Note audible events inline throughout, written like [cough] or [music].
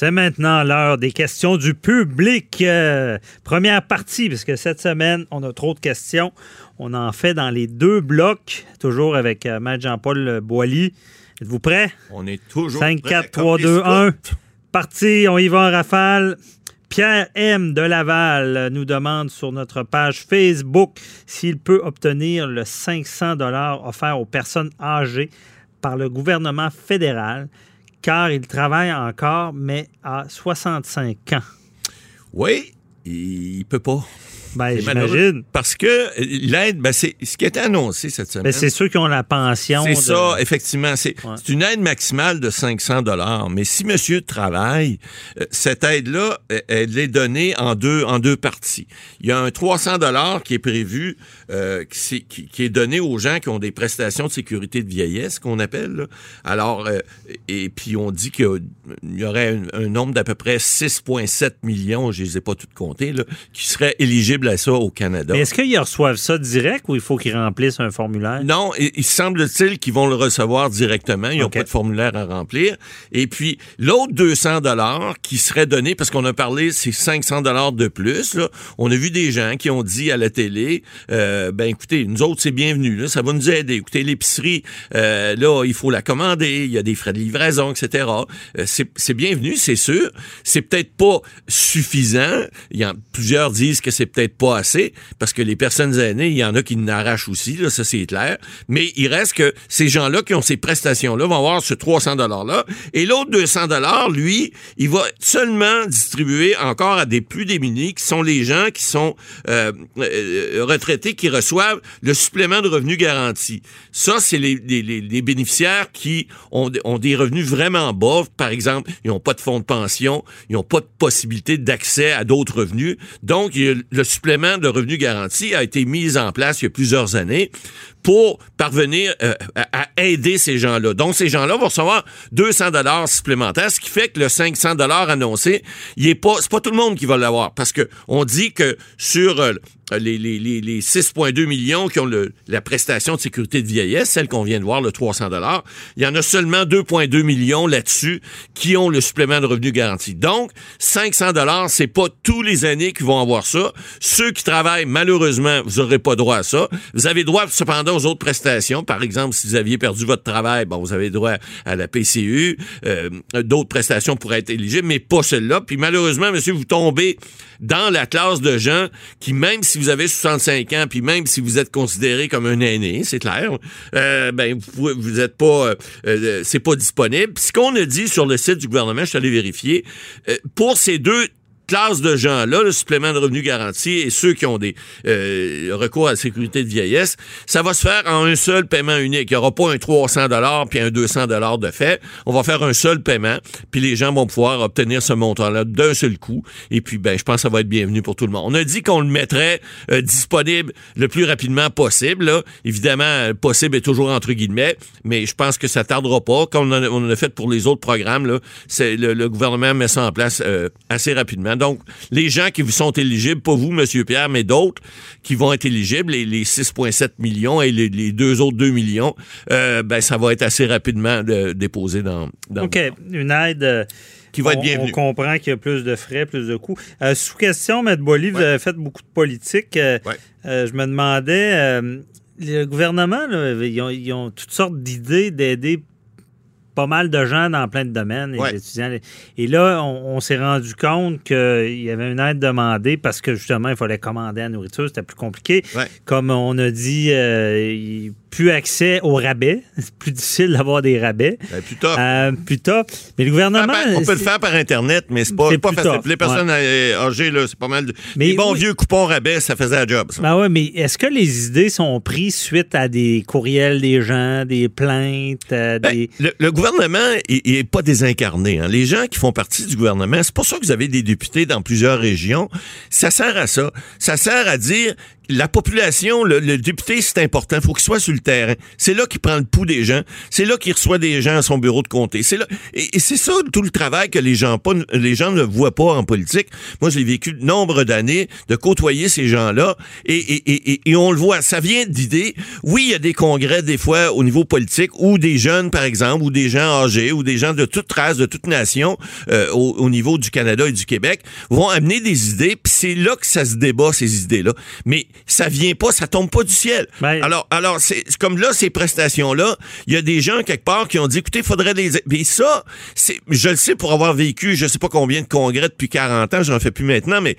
C'est maintenant l'heure des questions du public. Euh, première partie, parce que cette semaine, on a trop de questions. On en fait dans les deux blocs, toujours avec euh, Maître Jean-Paul Boilly. Êtes-vous prêts? On est toujours 5, prêt. 4, 3, 2, 1. Parti, on y va en rafale. Pierre M. de Laval nous demande sur notre page Facebook s'il peut obtenir le 500 dollars offert aux personnes âgées par le gouvernement fédéral, car il travaille encore, mais à 65 ans. Oui, il peut pas. Ben, j'imagine. Parce que l'aide, ben, c'est ce qui était annoncé cette semaine. Mais c'est ceux qui ont la pension. C'est de- ça, effectivement. C'est Ouais. une aide maximale de 500 dollars. Mais si monsieur travaille, euh, cette aide-là, euh, elle est donnée en deux, en deux parties. Il y a un 300 dollars qui est prévu, euh, qui, c'est- qui- qui est donné aux gens qui ont des prestations de sécurité de vieillesse, qu'on appelle. là. Alors, euh, et puis on dit qu'il y aurait un, un nombre d'à peu près 6,7 millions, je les ai pas toutes comptées, là, qui seraient éligibles à ça au Canada. Mais est-ce qu'ils reçoivent ça direct ou il faut qu'ils remplissent un formulaire? Non, il, il semble-t-il qu'ils vont le recevoir directement. Ils n'ont OK. pas de formulaire à remplir. Et puis, l'autre 200 dollars qui serait donné, parce qu'on a parlé, c'est 500 dollars de plus. Là. On a vu des gens qui ont dit à la télé, euh, ben écoutez, nous autres, c'est bienvenu. Là, ça va nous aider. Écoutez, l'épicerie, euh, là, il faut la commander. Il y a des frais de livraison, etc. Euh, c'est c'est bienvenu, c'est sûr. C'est peut-être pas suffisant. Il y en, plusieurs disent que c'est peut-être pas assez, parce que les personnes aînées, il y en a qui n'arrachent aussi, là, ça c'est clair. Mais il reste que ces gens-là qui ont ces prestations-là vont avoir ce 300 $-là. Et l'autre 200 lui, il va seulement distribuer encore à des plus démunis, qui sont les gens qui sont euh, euh, retraités, qui reçoivent le supplément de revenu garanti. Ça, c'est les, les- les- les bénéficiaires qui ont, ont des revenus vraiment bas. Par exemple, ils n'ont pas de fonds de pension, ils n'ont pas de possibilité d'accès à d'autres revenus. Donc, il y a le supplément de revenu garanti a été mis en place il y a plusieurs années pour parvenir euh, à, aider ces gens-là. Donc, ces gens-là vont recevoir 200 dollars supplémentaires, ce qui fait que le 500 dollars annoncé, il est pas, c'est pas tout le monde qui va l'avoir, parce que on dit que sur euh, les, les, les, les 6,2 millions qui ont la prestation de sécurité de vieillesse, celle qu'on vient de voir, le 300 dollars, il y en a seulement 2,2 millions là-dessus qui ont le supplément de revenu garanti. Donc, 500 dollars, c'est pas tous les années qui vont avoir ça. Ceux qui travaillent, malheureusement, vous n'aurez pas droit à ça. Vous avez droit, cependant, aux autres prestations. Par exemple, si vous aviez perdu votre travail, bon, vous avez droit à la PCU. Euh, D'autres prestations pourraient être éligibles, mais pas celle-là. Puis malheureusement, monsieur, vous tombez dans la classe de gens qui, même si vous avez 65 ans, puis même si vous êtes considéré comme un aîné, c'est clair, euh, ben vous, vous êtes pas, euh, euh, c'est pas disponible. Puis ce qu'on a dit sur le site du gouvernement, je suis allé vérifier, pour ces deux classes de gens-là, le supplément de revenu garanti et ceux qui ont des euh, recours à la sécurité de vieillesse, ça va se faire en un seul paiement unique. Il n'y aura pas un 300 puis un 200 de fait. On va faire un seul paiement, puis les gens vont pouvoir obtenir ce montant-là d'un seul coup. Et puis, ben, je pense que ça va être bienvenu pour tout le monde. On a dit qu'on le mettrait euh, disponible le plus rapidement possible. Là. Évidemment, euh, possible est toujours entre guillemets, mais je pense que ça tardera pas. Comme on en a, fait pour les autres programmes, là, le, le gouvernement met ça en place assez rapidement. Donc, les gens qui vous sont éligibles, pas vous, Monsieur Pierre, mais d'autres qui vont être éligibles, les, les 6,7 millions et les, les deux autres 2 millions, euh, ben, ça va être assez rapidement de- déposé dans, dans OK. Une aide. euh, Qui va être on- bienvenue. On comprend qu'il y a plus de frais, plus de coûts. Euh, sous question, M. Vous Ouais. avez fait beaucoup de politique. Euh, Ouais. euh, je me demandais, le gouvernement, là, ils, ont, ils ont toutes sortes d'idées d'aider pas mal de gens dans plein de domaines, les Ouais. étudiants. Et là, on, on s'est rendu compte qu'il y avait une aide demandée parce que justement, il fallait commander la nourriture, c'était plus compliqué. Ouais. Comme on a dit, euh, plus accès aux rabais. C'est plus difficile d'avoir des rabais. Ben, plus tard. Euh, plus tard. Mais le gouvernement. Ah, ben, on peut le faire par Internet, mais c'est pas, C'est pas facile. Les personnes euh, âgées, là, c'est pas mal. De... Mais les bons oui. vieux coupons rabais, ça faisait la job. ça. Ben ouais, mais est-ce que les idées sont prises suite à des courriels des gens, des plaintes, euh, Ben, des. le, le gouvernement il il est pas désincarné. hein. Les gens qui font partie du gouvernement, c'est pour ça que vous avez des députés dans plusieurs régions. Ça sert à ça. Ça sert à dire la population, le, le député, c'est important. Faut qu'il soit sur le terrain. C'est là qu'il prend le pouls des gens. C'est là qu'il reçoit des gens à son bureau de comté. C'est là et, et c'est ça tout le travail que les gens pas, les gens ne voient pas en politique. Moi, j'ai vécu nombre d'années de côtoyer ces gens-là et, et, et, on le voit. Ça vient d'idées. Oui, il y a des congrès des fois au niveau politique où des jeunes, par exemple, ou des gens âgés, ou des gens de toute race, de toute nation, euh, au, au niveau du Canada et du Québec, vont amener des idées. C'est là que ça se débat ces idées-là. Mais ça vient pas, ça tombe pas du ciel. Ben- alors, alors c'est comme là ces prestations-là, il y a des gens quelque part qui ont dit, écoutez, faudrait les. Mais ça, je le sais pour avoir vécu, je sais pas combien de congrès depuis 40 ans, j'en fais plus maintenant, mais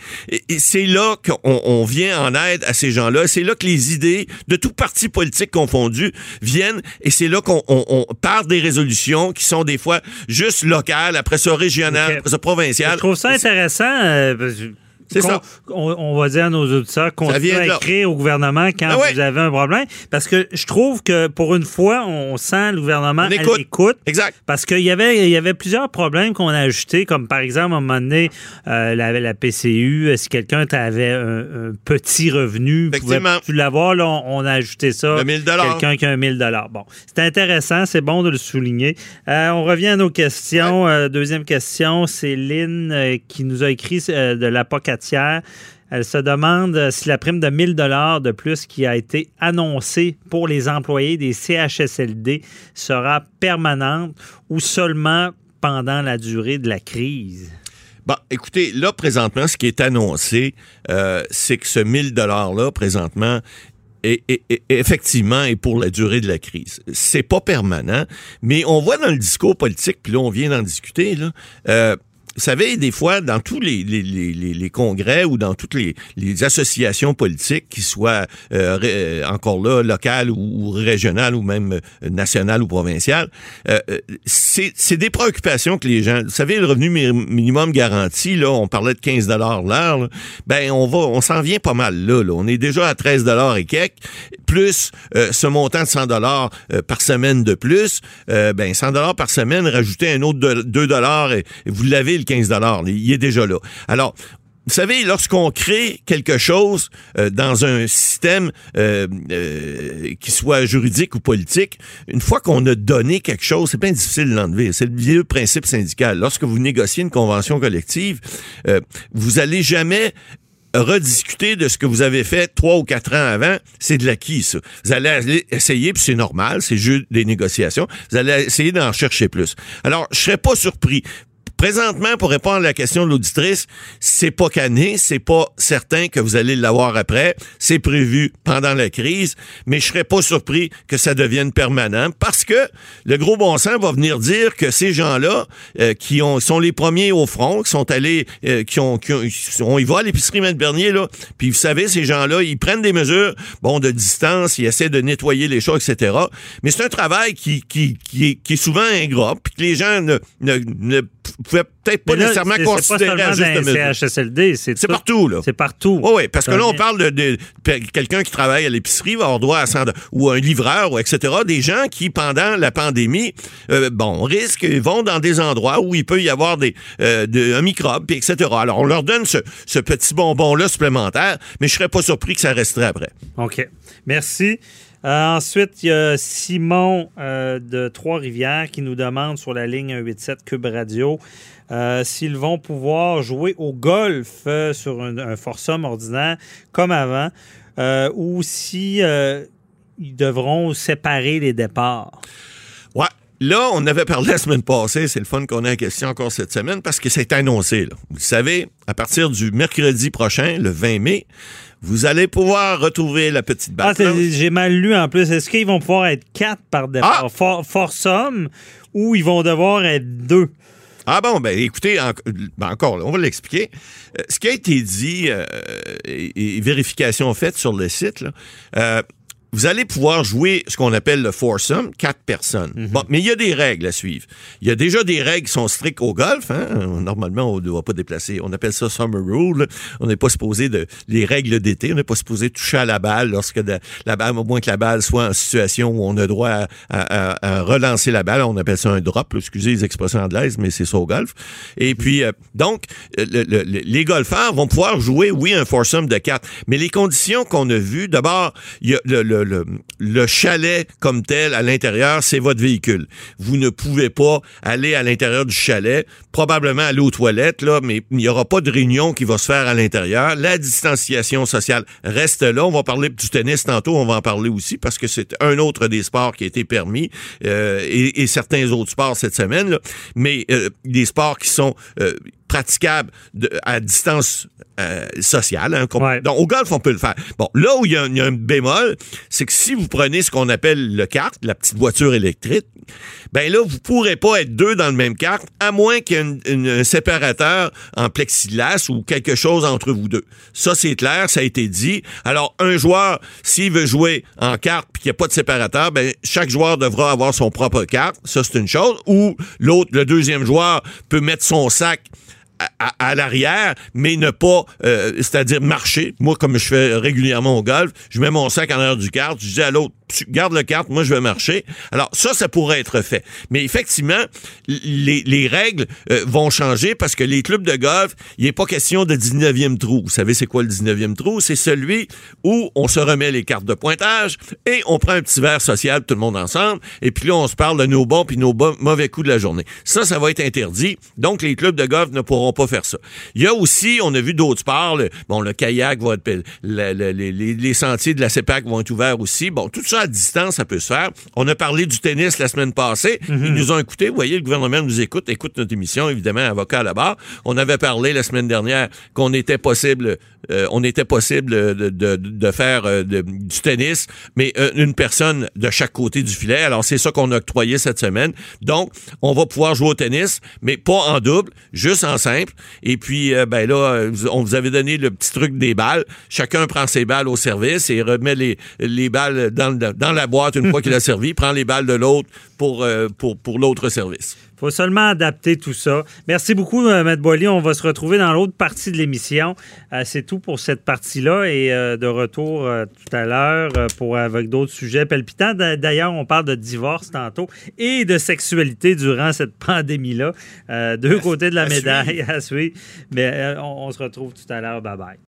c'est là qu'on on vient en aide à ces gens-là. C'est là que les idées de tout parti politique confondu viennent, et c'est là qu'on on, on part des résolutions qui sont des fois juste locales, après ça régionales, après ça provinciales. Je trouve ça intéressant. euh, c'est ça. On, va dire à nos auditeurs qu'on à écrire au gouvernement quand vous avez un problème. Parce que je trouve que pour une fois, on sent le gouvernement écoute. à l'écoute. Exact. Parce qu'il y avait, y avait plusieurs problèmes qu'on a ajoutés, comme par exemple, à un moment donné, euh, la, la, PCU, si quelqu'un avait un, petit revenu, tu l'avoir? On, a ajouté ça. Quelqu'un qui a un 1000 Bon, c'est intéressant, c'est bon de le souligner. Euh, on revient à nos questions. Euh, deuxième question, c'est Lynn qui nous a écrit de l'APA 4 elle se demande si la prime de 1000 dollars de plus qui a été annoncée pour les employés des CHSLD sera permanente ou seulement pendant la durée de la crise? Bon, écoutez, là, présentement, ce qui est annoncé, euh, c'est que ce 1000 $-là, présentement, et, effectivement et pour la durée de la crise. C'est pas permanent, mais on voit dans le discours politique, puis là on vient d'en discuter, là, euh, vous savez, des fois, dans tous les, les, les, les- congrès ou dans toutes les, associations politiques, qui soient euh, euh, encore là locales ou, ou régionales ou même euh, nationales ou provinciales, euh, euh, c'est des préoccupations que les gens. Vous savez, le revenu mi- minimum garanti, là, on parlait de 15 l'heure, ben on va, on s'en vient pas mal là, là. On est déjà à 13 et quelques, plus euh, ce montant de 100 dollars par semaine de plus, ben 100 dollars par semaine, rajouter un autre de- 2 dollars vous l'avez le 15 dollars, il est déjà là. Alors vous savez, lorsqu'on crée quelque chose euh, dans un système euh, euh, qui soit juridique ou politique, une fois qu'on a donné quelque chose, c'est bien difficile de l'enlever. C'est le vieux principe syndical. Lorsque vous négociez une convention collective, vous allez jamais rediscuter de ce que vous avez fait trois ou quatre ans avant, c'est de l'acquis, ça. Vous allez essayer, puis c'est normal, c'est juste des négociations, vous allez essayer d'en chercher plus. Alors, je serais pas surpris. Présentement, pour répondre à la question de l'auditrice, c'est pas cané, c'est pas certain que vous allez l'avoir après. C'est prévu pendant la crise, mais je serais pas surpris que ça devienne permanent parce que le gros bon sens va venir dire que ces gens-là, euh, qui ont, sont les premiers au front, qui sont allés, euh, qui ont, qui ont- on y va à l'épicerie Maître Bernier, là, puis vous savez, ces gens-là, ils prennent des mesures, bon, de distance, ils essaient de nettoyer les choses, etc. Mais c'est un travail qui, qui, qui, est, souvent ingrat, puis que les gens ne, ne, ne pouvaient peut-être pas là, nécessairement considérer pas à juste mesure. CHSLD, c'est C'est tout- partout, là. C'est partout. Oui, oui, parce que là, on parle de, de- de quelqu'un qui travaille à l'épicerie va avoir droit à 100 ou un livreur, ou etc. Des gens qui, pendant la pandémie, euh, bon, risquent, vont dans des endroits où il peut y avoir des, euh, de- un microbe, puis etc. Alors, on leur donne ce, ce petit bonbon-là supplémentaire, mais je serais pas surpris que ça resterait après. OK. Merci. Euh, ensuite, il y a Simon euh, de Trois-Rivières qui nous demande sur la ligne 187 Cube Radio euh, s'ils vont pouvoir jouer au golf sur un, un foursome ordinaire comme avant ou si ils devront séparer les départs. Ouais. Là, on avait parlé la semaine passée, c'est le fun qu'on ait en question encore cette semaine parce que c'est annoncé. Vous le savez, à partir du mercredi prochain, le 20 mai, vous allez pouvoir retrouver la petite Ah, c'est- j'ai mal lu en plus. Est-ce qu'ils vont pouvoir être quatre par départ? Ah! For- ou ils vont devoir être deux? Ah bon, ben écoutez, en- ben, encore, là, on va l'expliquer. Euh, ce qui a été dit euh, et, et vérification faite sur le site, là, euh, vous allez pouvoir jouer ce qu'on appelle le foursome, quatre personnes. Mhm. Bon, mais il y a des règles à suivre. Il y a déjà des règles qui sont strictes au golf. Hein? Normalement, on ne doit pas déplacer. On appelle ça summer rule. On n'est pas supposé de les règles d'été. On n'est pas supposé toucher à la balle lorsque de- la balle, au moins que la balle soit en situation où on a droit à, à- à- à relancer la balle. On appelle ça un drop. Excusez les expressions anglaises, mais c'est ça au golf. Et puis, euh, donc, le- le- le- les golfeurs vont pouvoir jouer, oui, un foursome de quatre. Mais les conditions qu'on a vues, d'abord, il y a le, le, le, le chalet comme tel à l'intérieur, c'est votre véhicule. Vous ne pouvez pas aller à l'intérieur du chalet, probablement aller aux toilettes, là, mais il n'y aura pas de réunion qui va se faire à l'intérieur. La distanciation sociale reste là. On va parler du tennis tantôt, on va en parler aussi parce que c'est un autre des sports qui a été permis euh, et, certains autres sports cette semaine. Mais euh, des sports qui sont euh, praticables de- à distance euh, sociale. hein, Ouais. donc, au golf, on peut le faire. Bon, là où il y, a un- il y a un bémol, c'est que si vous prenez ce qu'on appelle le kart, la petite voiture électrique, ben là, vous pourrez pas être deux dans le même kart, à moins qu'il y ait une- une- un séparateur en plexiglas ou quelque chose entre vous deux. Ça, c'est clair, ça a été dit. Alors, un joueur, s'il veut jouer en carte puis qu'il n'y a pas de séparateur, ben, chaque joueur devra avoir son propre carte. Ça, c'est une chose. Ou l'autre, le deuxième joueur, peut mettre son sac à, l'arrière, mais ne pas, euh, c'est-à-dire marcher. Moi, comme je fais régulièrement au golf, je mets mon sac en arrière du kart, je dis à l'autre, Tu garde le kart, moi je vais marcher. Alors ça, ça pourrait être fait. Mais effectivement, les, les règles euh, vont changer parce que les clubs de golf, il n'est pas question de 19e trou. Vous savez c'est quoi le 19e trou? C'est celui où on se remet les cartes de pointage et on prend un petit verre social tout le monde ensemble et puis là on se parle de nos bons puis nos bons- mauvais coups de la journée. Ça, ça va être interdit. Donc les clubs de golf ne pourront pas faire ça. Il y a aussi, on a vu d'autres sports, le, bon le kayak va être, le- le- les, les- les sentiers de la CEPAC vont être ouverts aussi. Bon, tout ça à distance, ça peut se faire. On a parlé du tennis la semaine passée. Ils nous ont écoutés. Vous voyez, le gouvernement nous écoute, écoute notre émission, évidemment, avocat à la barre. On avait parlé la semaine dernière qu'on était possible, euh, on était possible de, de- de faire euh, de- du tennis, mais euh, une personne de chaque côté du filet. Alors, c'est ça qu'on a octroyé cette semaine. Donc, on va pouvoir jouer au tennis, mais pas en double, juste en simple. Et puis, euh, ben là, on vous avait donné le petit truc des balles. Chacun prend ses balles au service et remet les, les balles dans, le- dans la boîte une fois qu'il a [laughs] servi, prend les balles de l'autre pour, euh, pour, pour l'autre service. faut seulement adapter tout ça. Merci beaucoup, euh, Matt Boily. On va se retrouver dans l'autre partie de l'émission. Euh, c'est tout pour cette partie-là et euh, de retour euh, tout à l'heure euh, pour avec d'autres sujets palpitants. D'a- D'ailleurs, on parle de divorce tantôt et de sexualité durant cette pandémie-là. Euh, deux côtés de la à médaille [laughs] à suivre. Mais euh, on, on se retrouve tout à l'heure. Bye bye.